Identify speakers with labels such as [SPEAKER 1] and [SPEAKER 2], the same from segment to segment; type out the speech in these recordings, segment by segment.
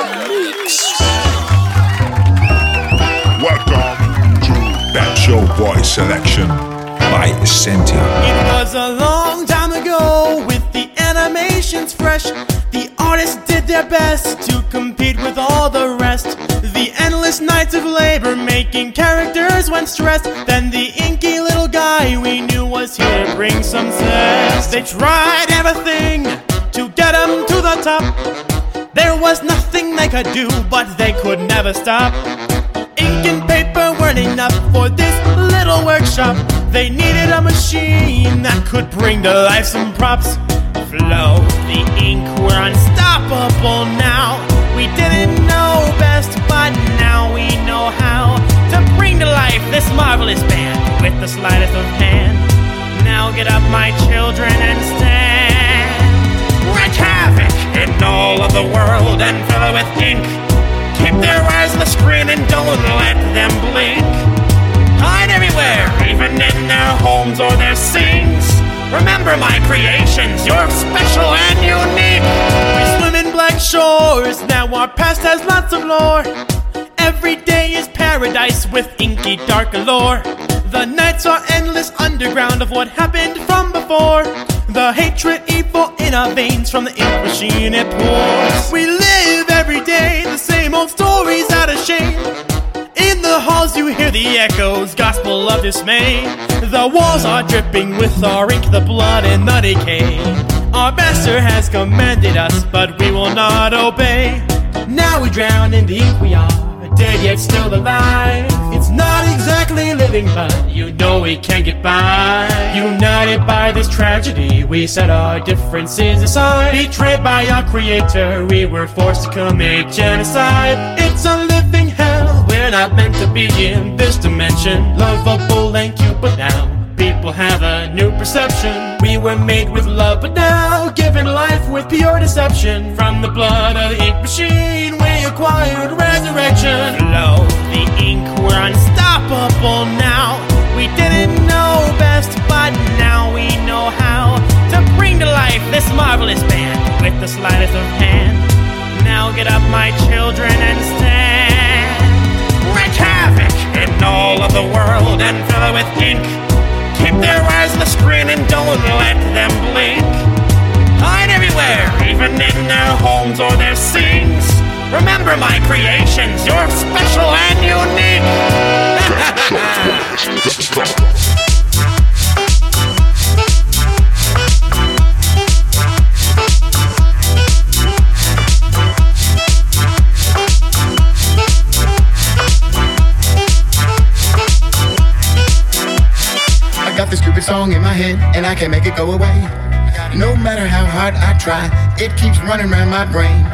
[SPEAKER 1] Welcome to Pep Show Boy Selection by Essentia.
[SPEAKER 2] It was a long time ago with the animations fresh. The artists did their best to compete with all the rest. The endless nights of labor making characters when stressed. Then the inky little guy we knew was here to bring some zest. They tried everything to get him to the top. There was nothing they could do, but they could never stop. Ink and paper weren't enough for this little workshop. They needed a machine that could bring to life some props. Flow, the ink, we're unstoppable now. We didn't know best, but now we know how to bring to life this marvelous band with the slightest of hand. Now get up, my children, and stand. All of the world and fill it with ink. Keep their eyes on the screen and don't let them blink. Hide everywhere, even in their homes or their scenes. Remember my creations, you're special and unique. We swim in black shores, now our past has lots of lore. Every day is paradise with inky dark allure. The nights are endless underground of what happened from before. The hatred, evil in our veins from the ink machine it pours. We live every day the same old stories out of shame. In the halls you hear the echoes, gospel of dismay. The walls are dripping with our ink, the blood and the decay. Our master has commanded us, but we will not obey. Now we drown in the ink we are, dead yet still alive. Exactly living, but you know we can't get by. United by this tragedy, we set our differences aside. Betrayed by our creator, we were forced to commit genocide. It's a living hell, we're not meant to be in this dimension. Lovable and cute, but now people have a new perception. We were made with love, but now given life with pure deception. From the blood of the ink machine, we acquired this marvelous band with the slightest of hand. Now get up, my children, and stand. Wreak havoc in all of the world and fill it with ink. Keep their eyes on the screen and don't let them blink. Hide everywhere, even in their homes or their scenes. Remember my creations, you're special and unique.
[SPEAKER 3] stupid song in my head and I can't make it go away. No matter how hard I try, it keeps running around my brain.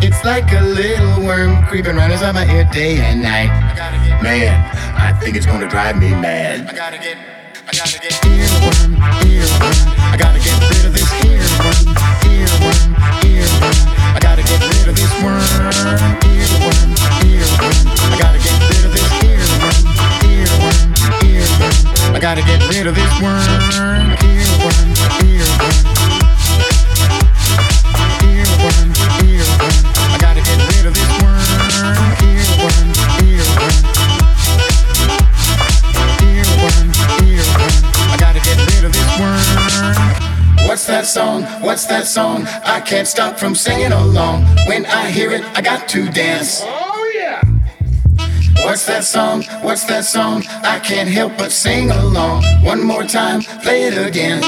[SPEAKER 3] It's like a little worm creeping around inside my ear day and night. Man, I think it's gonna drive me mad. I gotta get, I gotta get earworm, earworm. I gotta get rid of this earworm, earworm, earworm. I gotta get rid of this worm. I gotta get rid of this worm, earworm, earworm, earworm. Earworm, earworm. I gotta get rid of this worm. What's that song? What's that song? I can't stop from singing along. When I hear it, I got to dance. What's that song? What's that song? I can't help but sing along. One more time, play it again.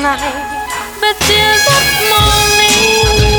[SPEAKER 4] Through the night.
[SPEAKER 5] But till the morning.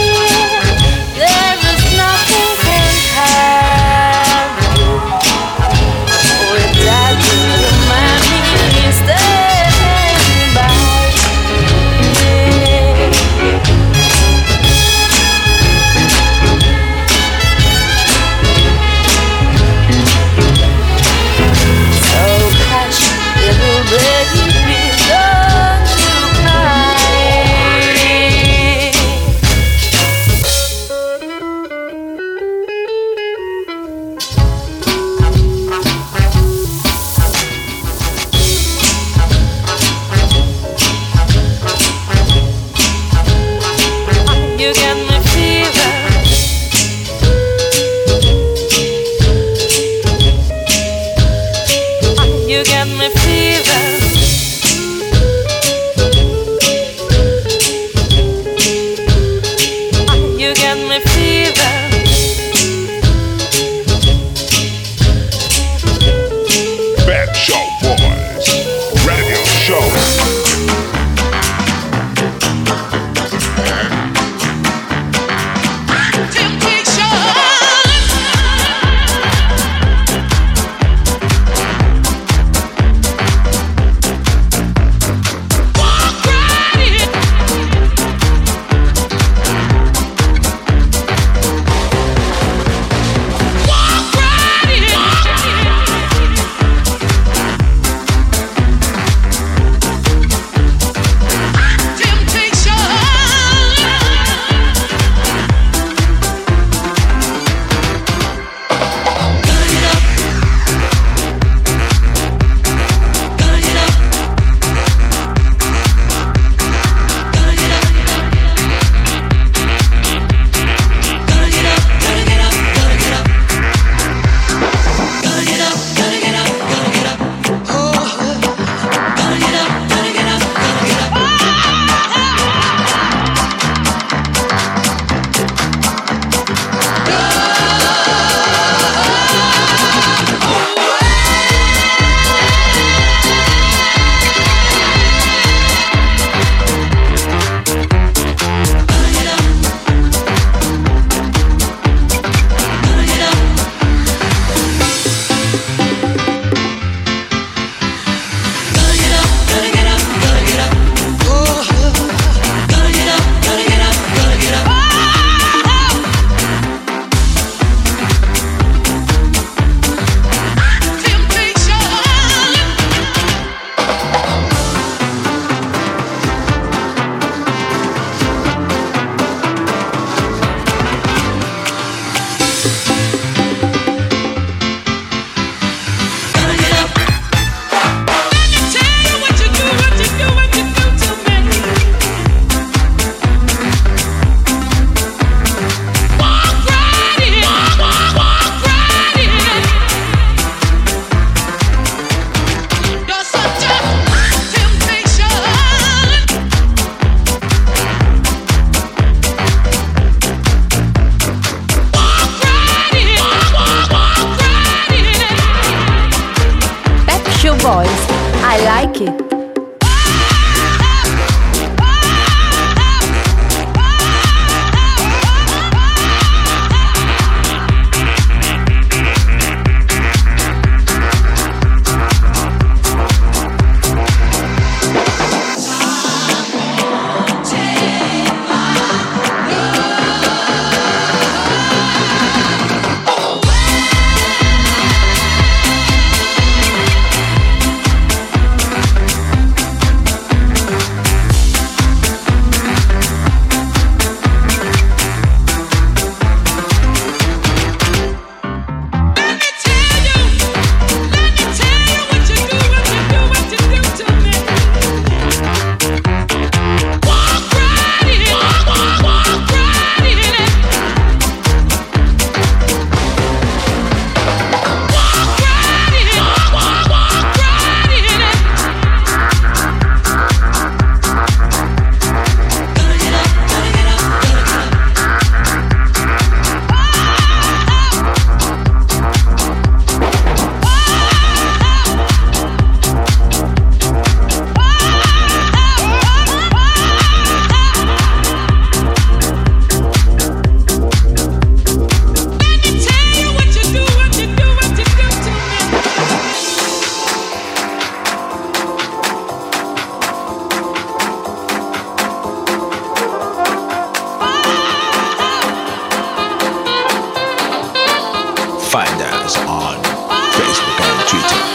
[SPEAKER 6] Find us on Facebook and
[SPEAKER 4] Twitter.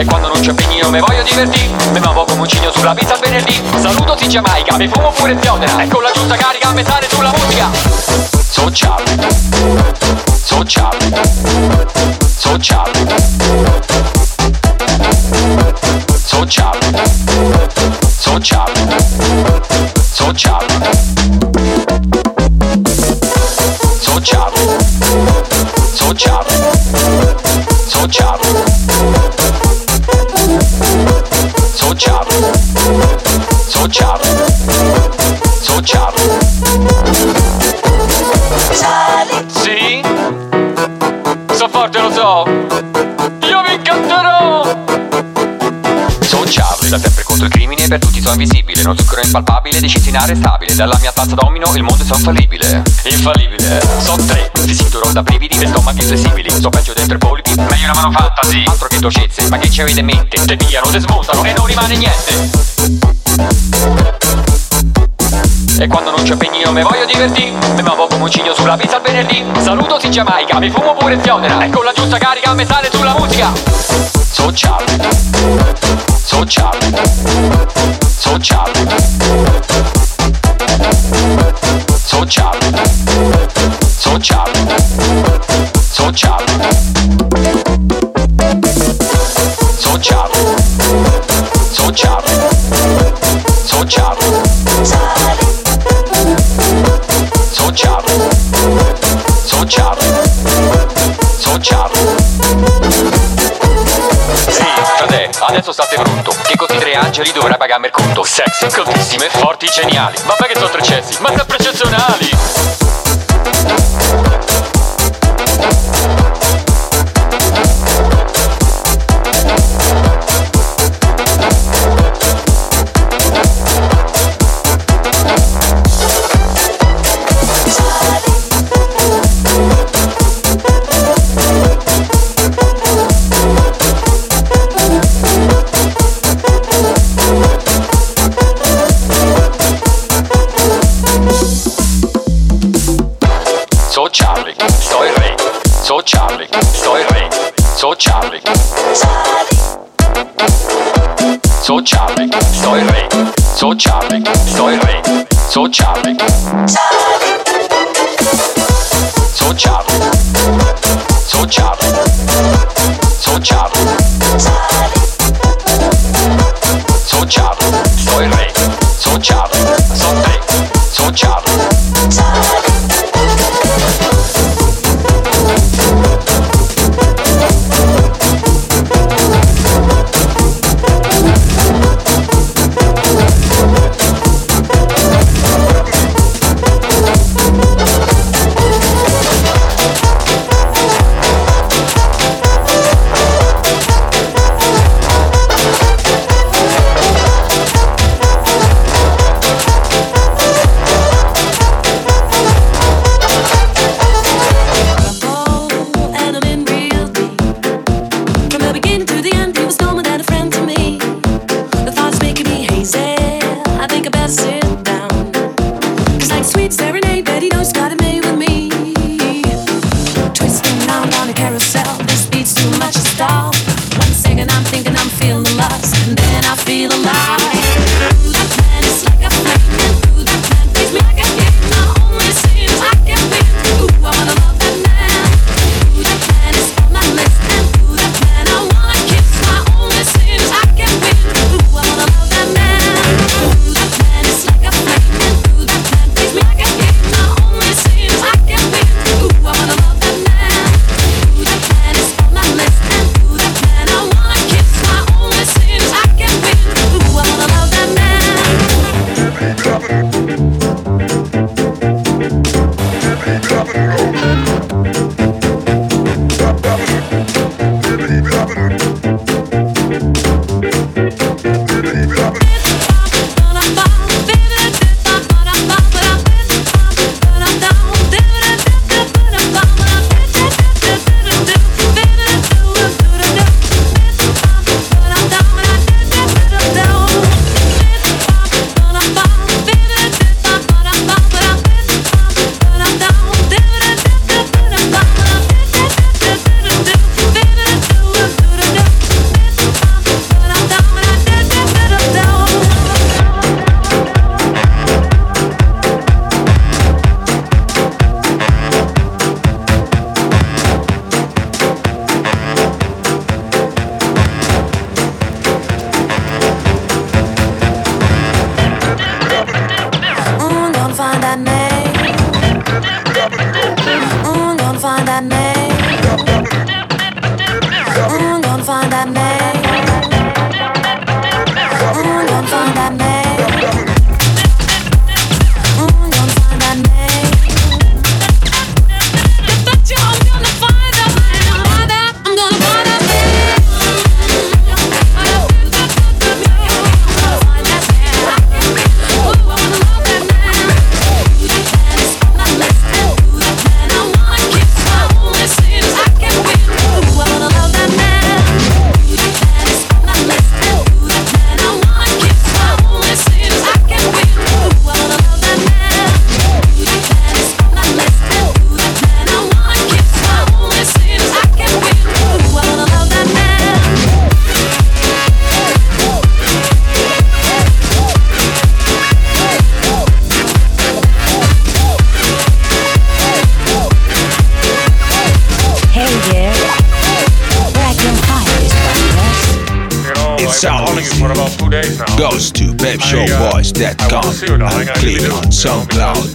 [SPEAKER 7] E quando non c'è pegnino me voglio divertire Me muovo come un cigno sulla pizza il venerdì. Saluto si Giamaica, mi fumo pure ziodera E con la giusta carica me sale sulla musica. Sociale Sociale Sociale Sociale Sociale Sociale Sociale Sociale Sociale Sociale Sociale Sì? So forte lo so. Io vi canterò. Charlie, da sempre contro il crimine per tutti sono invisibile. Non zucchero impalpabile, decisi inarrestabile Dalla mia tazza domino il mondo è infallibile Infallibile. So tre, fisico d'oro da brividi Per stomachi inflessibili So peggio dentro i polipi, meglio una mano fantasy. Altro che dolcezze, ma che ci avete in mente? Te pigliano, te smontano e non rimane niente e quando non c'è pegnino me voglio divertire Me muovo come un cigno sulla pizza il venerdì. Saluto si Giamaica, mi fumo pure ziodera E con la giusta carica me sale sulla musica. Sociale Sociale Sociale Sociale Sociale Sociale adesso state brutto Che così tre angeli dovrai pagarmi il conto. Sexy, caldissime, forti, geniali. Vabbè che sono tre cessi, ma sempre eccezionali So Charlie, sto il re So Charlie. So Charlie, sto il re So Charlie, sto il re So Charlie. So Charlie So Charlie So Charlie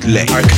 [SPEAKER 8] SoundCloud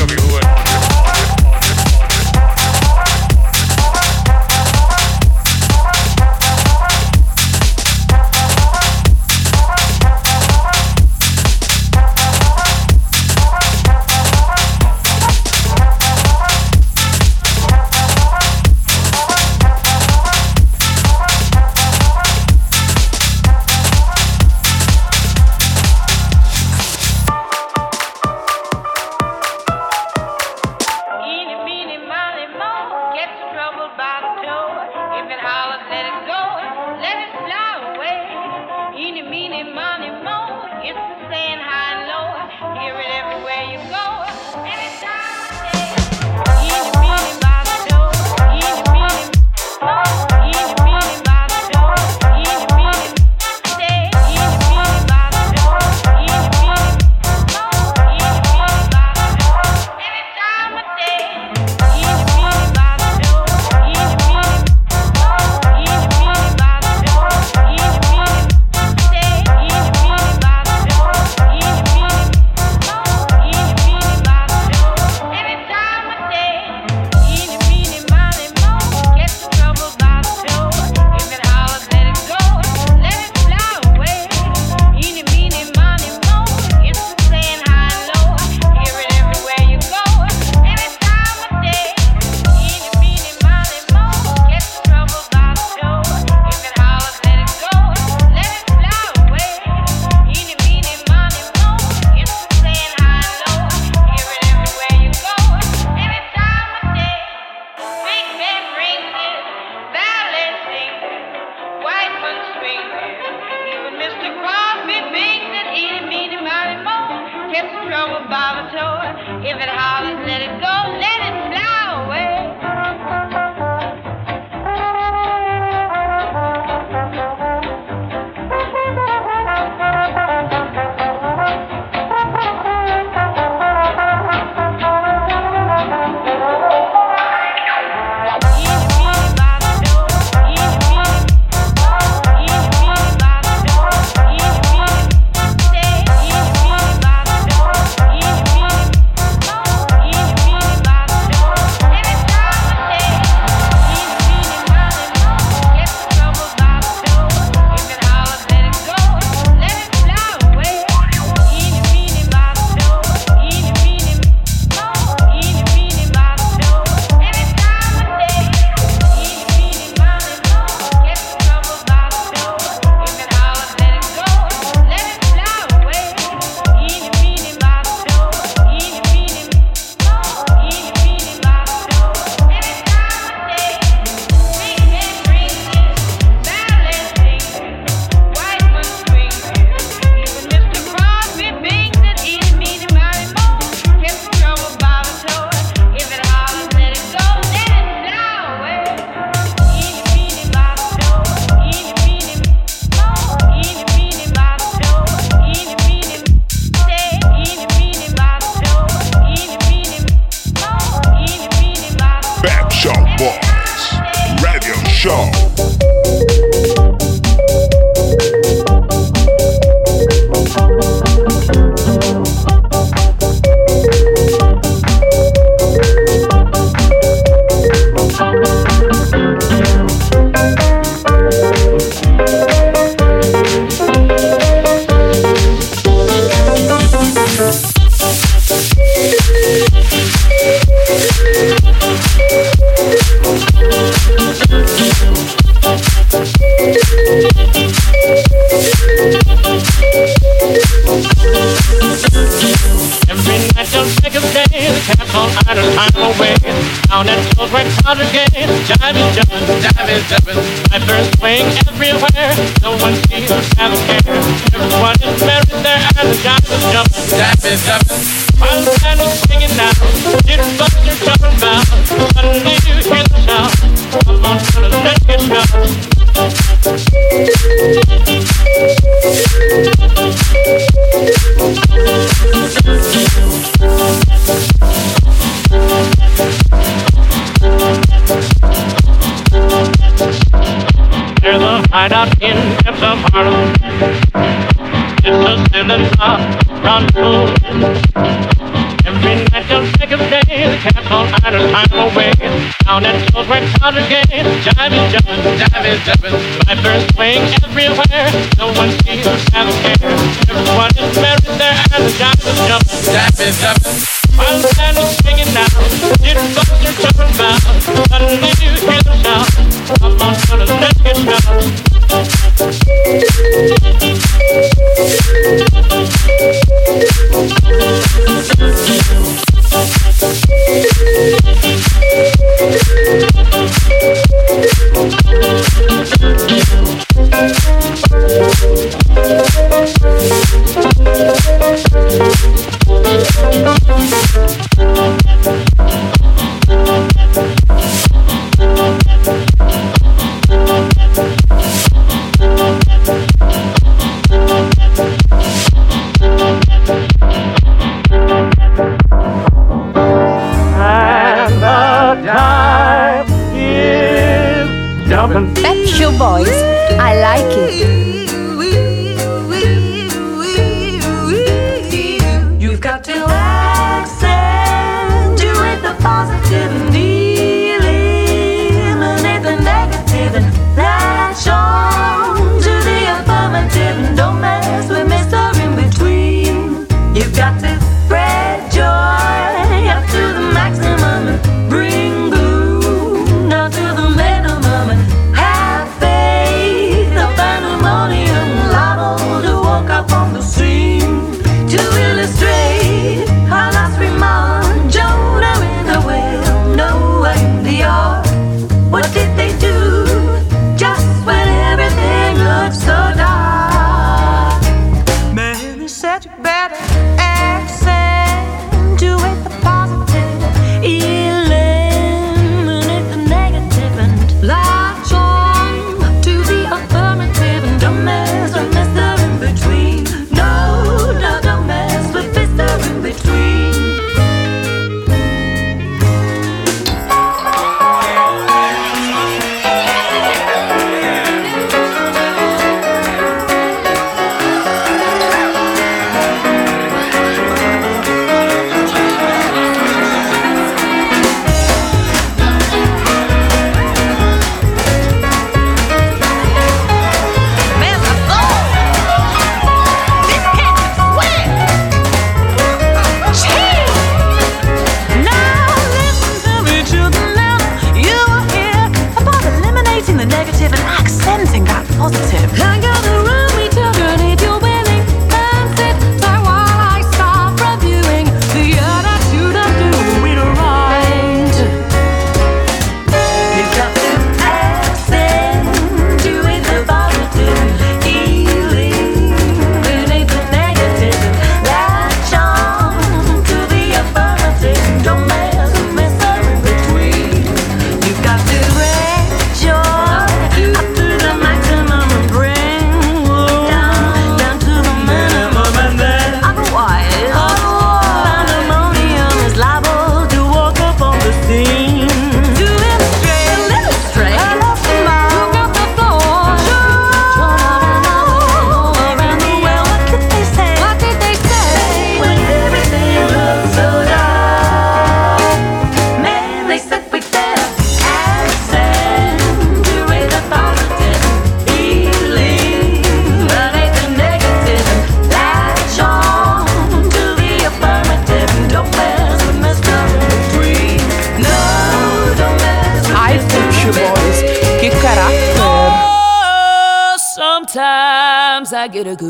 [SPEAKER 9] tomorrow. It's a seven o'clock rendezvous. Every night till break of day, the cats all idle time away. Down at Toad Red Powder Gate, jive is jumping, jive is jumping. Vipers swing everywhere, no one sees or has a care. Everyone is married there and the jive is jumping, jive is jumping. My the is swinging now, jitterbugs are jumping about. Suddenly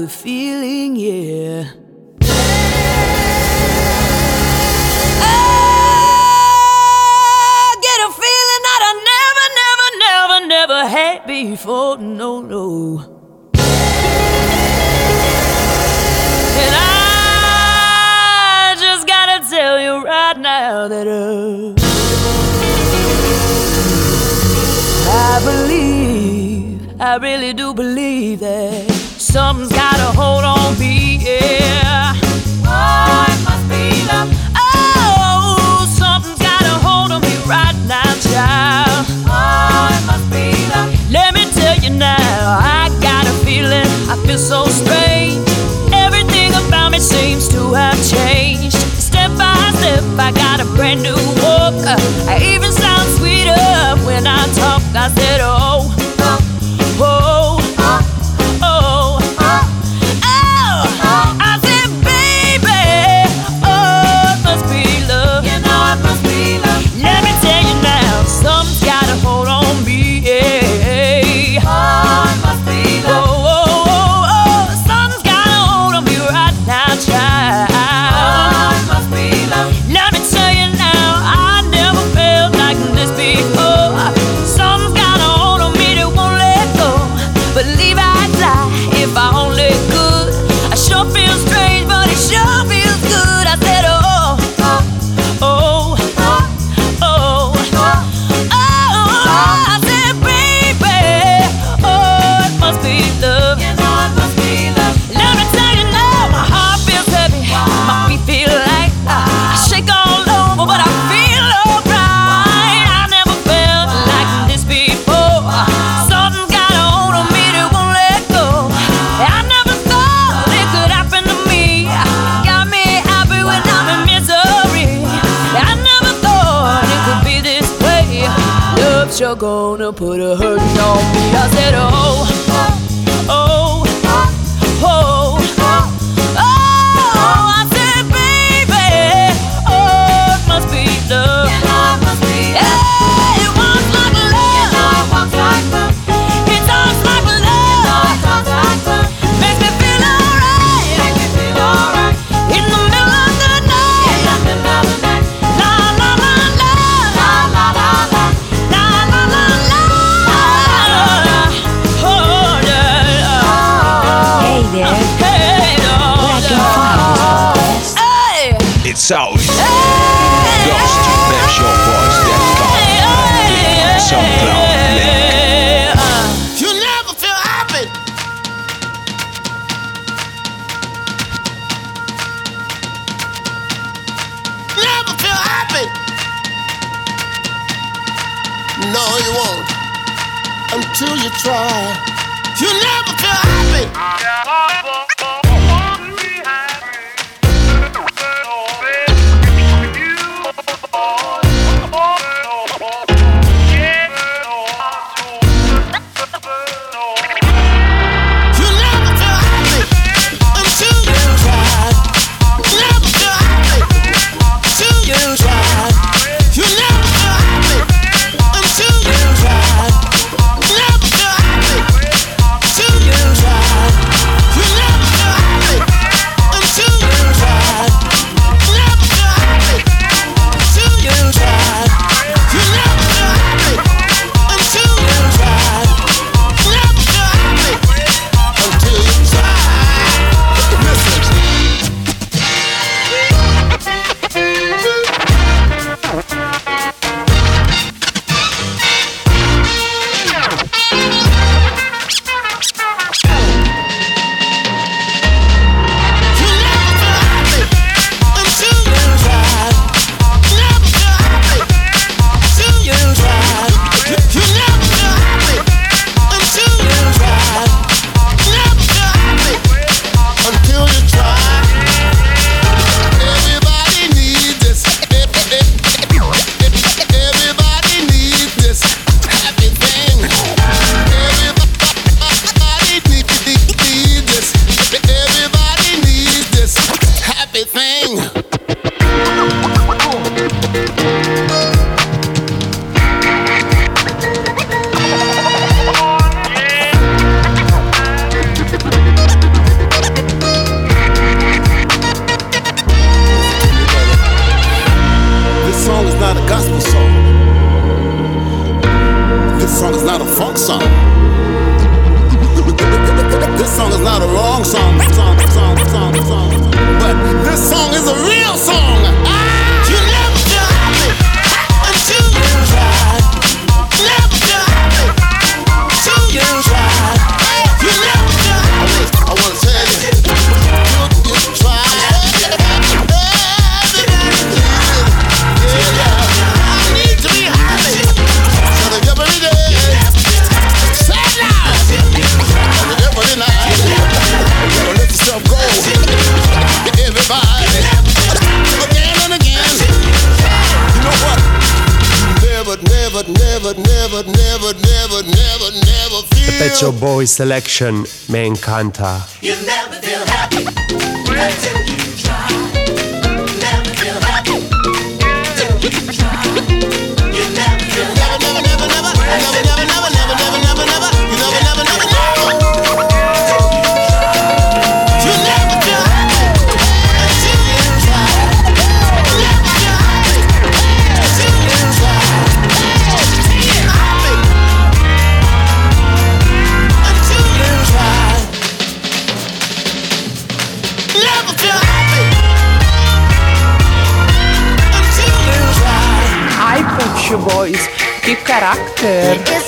[SPEAKER 10] feel
[SPEAKER 8] till
[SPEAKER 11] you try. You never feel happy.
[SPEAKER 12] your boy selection, Me Encanta.
[SPEAKER 13] head.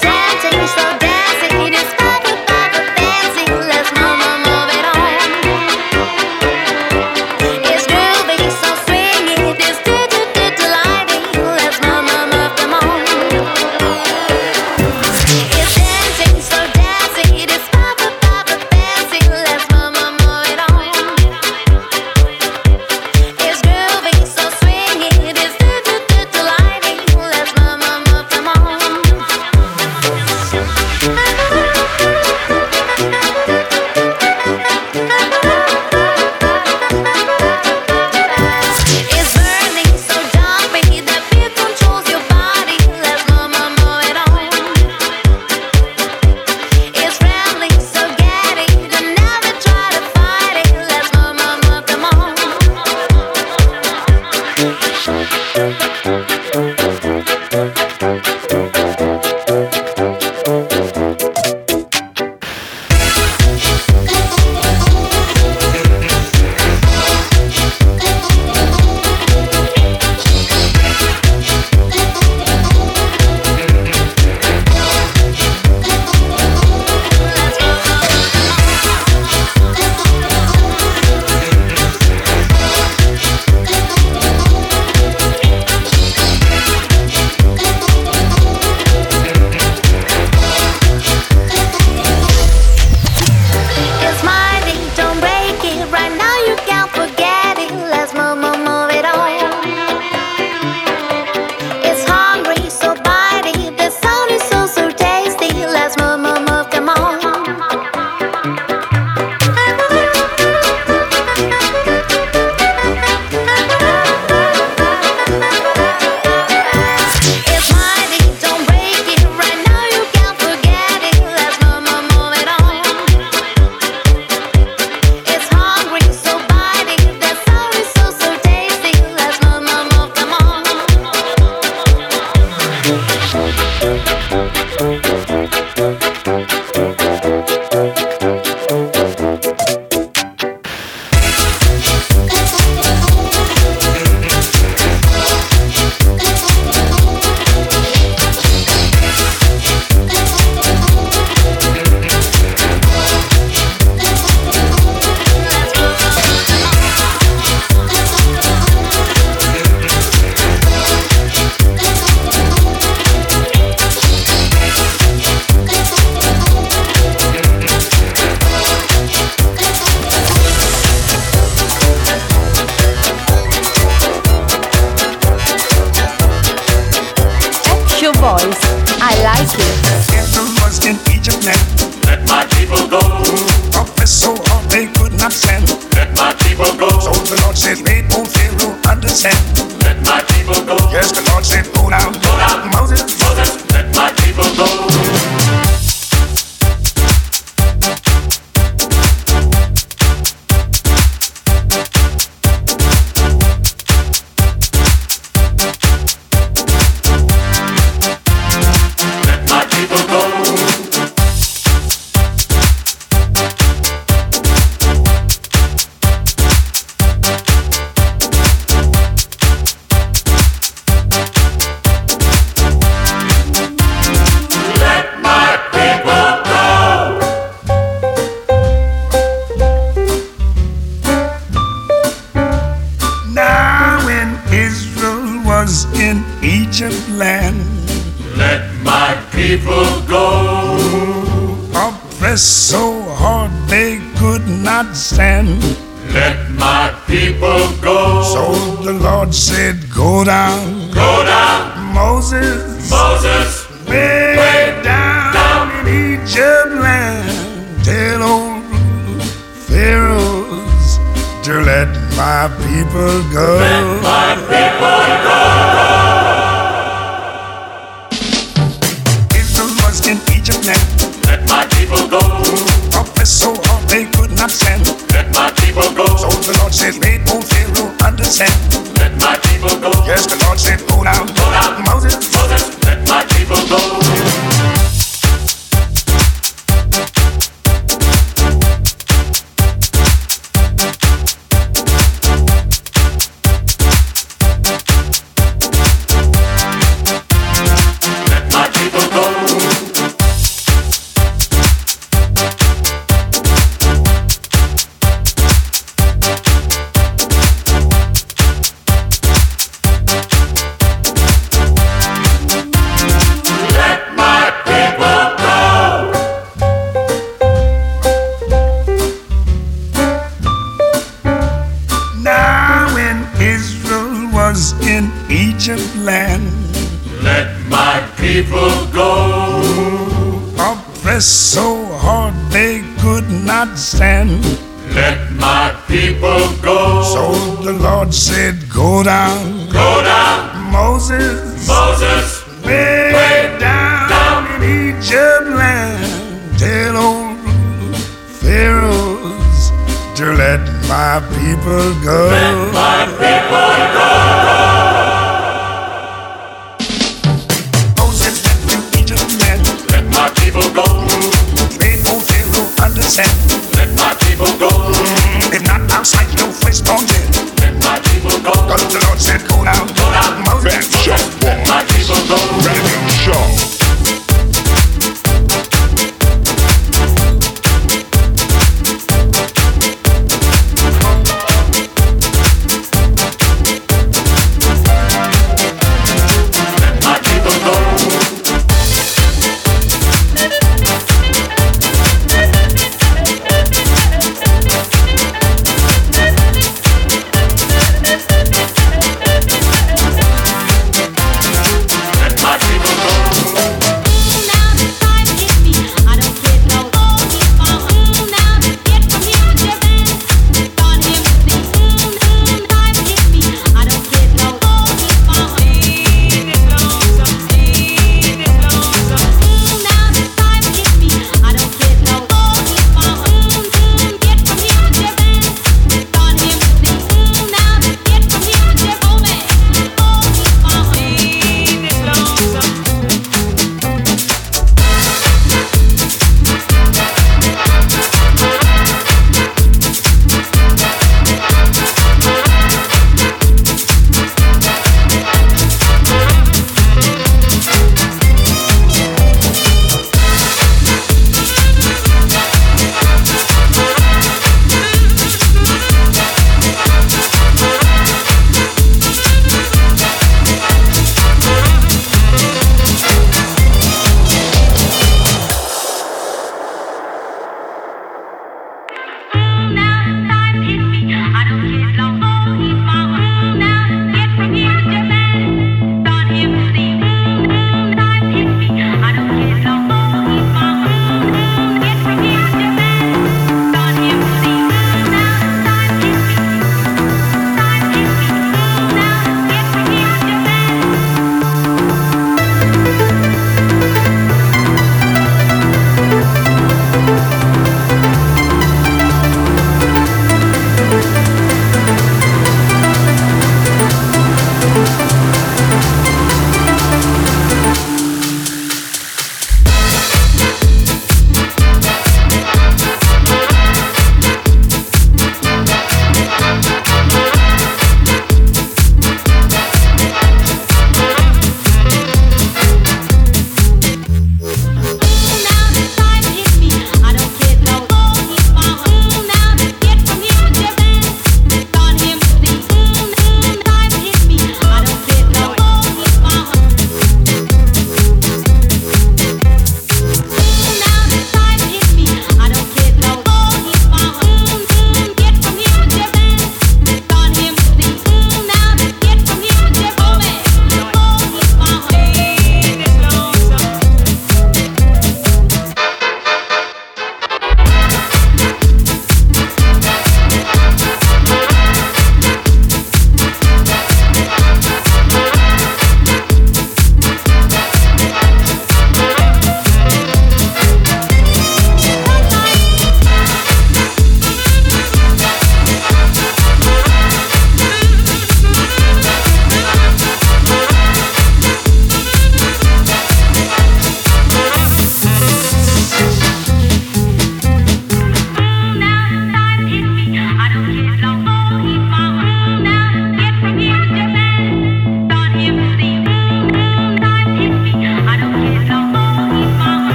[SPEAKER 13] Said,
[SPEAKER 14] Go
[SPEAKER 13] down.
[SPEAKER 14] down. Go
[SPEAKER 13] down. Moses.
[SPEAKER 14] Moses.
[SPEAKER 13] Way,
[SPEAKER 14] way
[SPEAKER 13] down,
[SPEAKER 14] down,
[SPEAKER 13] in Egypt land. Tell old Pharaohs to let my people go.
[SPEAKER 14] Let my people go. Let my people go.
[SPEAKER 13] If not, I'll sight your face on
[SPEAKER 14] you. Lots and go
[SPEAKER 13] out, go
[SPEAKER 14] out, man, show.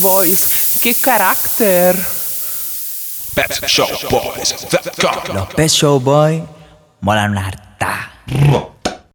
[SPEAKER 14] Boys,
[SPEAKER 1] che carattere! Pet Show Boys, the
[SPEAKER 15] con.
[SPEAKER 16] Los Pet Show Boys molano un